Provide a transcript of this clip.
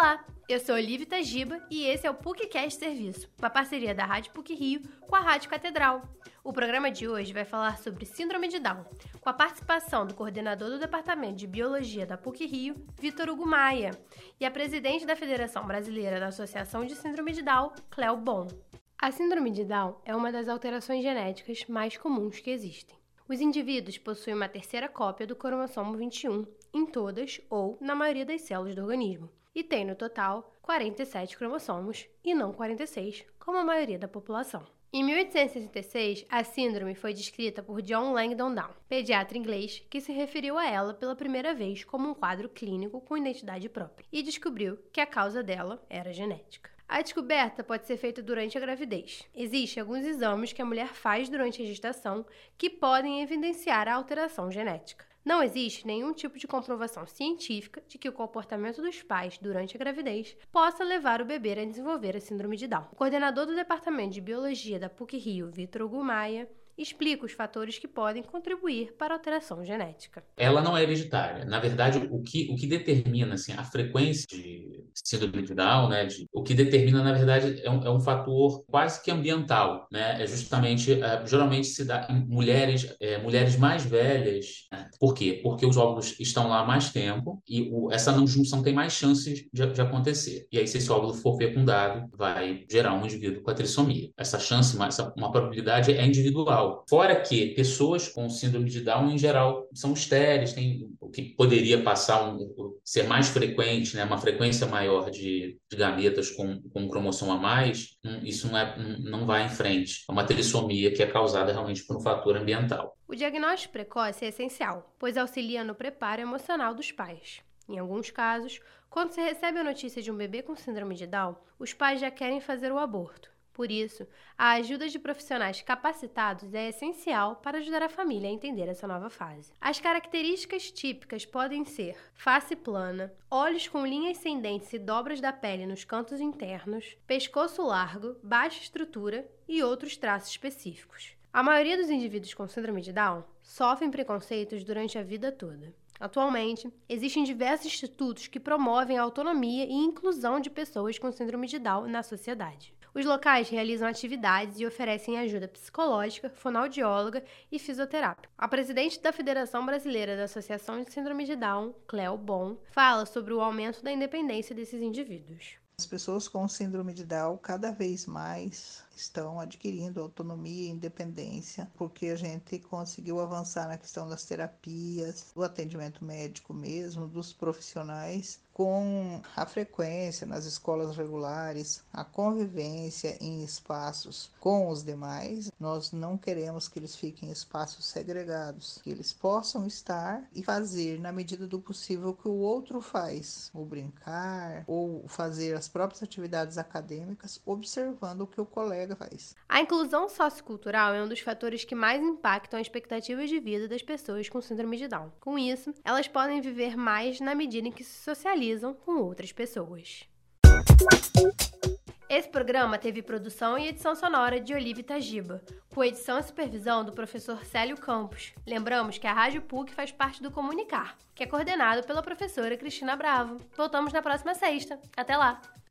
Olá, eu sou Olivia Tajiba e esse é o PUCcast Serviço, uma parceria da Rádio PUC Rio com a Rádio Catedral. O programa de hoje vai falar sobre Síndrome de Down, com a participação do coordenador do Departamento de Biologia da PUC Rio, Vitor Hugo Maia, e a presidente da Federação Brasileira da Associação de Síndrome de Down, Cleo Bon. A Síndrome de Down é uma das alterações genéticas mais comuns que existem. Os indivíduos possuem uma terceira cópia do cromossomo 21 em todas ou na maioria das células do organismo e tem no total 47 cromossomos e não 46, como a maioria da população. Em 1866, a síndrome foi descrita por John Langdon Down, pediatra inglês que se referiu a ela pela primeira vez como um quadro clínico com identidade própria e descobriu que a causa dela era genética. A descoberta pode ser feita durante a gravidez. Existem alguns exames que a mulher faz durante a gestação que podem evidenciar a alteração genética. Não existe nenhum tipo de comprovação científica de que o comportamento dos pais durante a gravidez possa levar o bebê a desenvolver a síndrome de Down. O coordenador do Departamento de Biologia da PUC-Rio, Vitor Hugo Maia, explica os fatores que podem contribuir para a alteração genética. Ela não é hereditária. Na verdade, o que, o que determina assim, a frequência de síndrome de Down, né, de, o que determina, na verdade, é um, é um fator quase que ambiental. Né? É justamente, é, geralmente se dá em mulheres, é, mulheres mais velhas. Né? Por quê? Porque os óvulos estão lá mais tempo e o, essa não junção tem mais chances de, de, acontecer. E aí, se esse óvulo for fecundado, vai gerar um indivíduo com a trissomia. Essa chance, essa, uma probabilidade é individual. Fora que pessoas com síndrome de Down, em geral, são estéreis, tem o que poderia passar um, ser mais frequente, né, uma frequência maior de, de gametas com, com um cromossomo a mais, hum, isso não, é, não vai em frente. É uma trissomia que é causada realmente por um fator ambiental. O diagnóstico precoce é essencial, pois auxilia no preparo emocional dos pais. Em alguns casos, quando se recebe a notícia de um bebê com síndrome de Down, os pais já querem fazer o aborto. Por isso, a ajuda de profissionais capacitados é essencial para ajudar a família a entender essa nova fase. As características típicas podem ser face plana, olhos com linhas sem dentes e dobras da pele nos cantos internos, pescoço largo, baixa estrutura e outros traços específicos. A maioria dos indivíduos com síndrome de Down sofrem preconceitos durante a vida toda. Atualmente, existem diversos institutos que promovem a autonomia e inclusão de pessoas com síndrome de Down na sociedade. Os locais realizam atividades e oferecem ajuda psicológica, fonoaudióloga e fisioterápica. A presidente da Federação Brasileira da Associação de Síndrome de Down, Cleo Bon, fala sobre o aumento da independência desses indivíduos. As pessoas com síndrome de Down cada vez mais estão adquirindo autonomia e independência, porque a gente conseguiu avançar na questão das terapias, do atendimento médico mesmo, dos profissionais, com a frequência nas escolas regulares, a convivência em espaços com os demais. Nós não queremos que eles fiquem em espaços segregados, que eles possam estar e fazer na medida do possível o que o outro faz, ou brincar, ou fazer as próprias atividades acadêmicas, observando o que o colega faz. A inclusão sociocultural é um dos fatores que mais impactam a expectativa de vida das pessoas com síndrome de Down. Com isso, elas podem viver mais na medida em que se socializam com outras pessoas. Esse programa teve produção e edição sonora de Olivia Tajiba, com edição e supervisão do professor Célio Campos. Lembramos que a Rádio PUC faz parte do Comunicar, que é coordenado pela professora Cristina Bravo. Voltamos na próxima sexta. Até lá!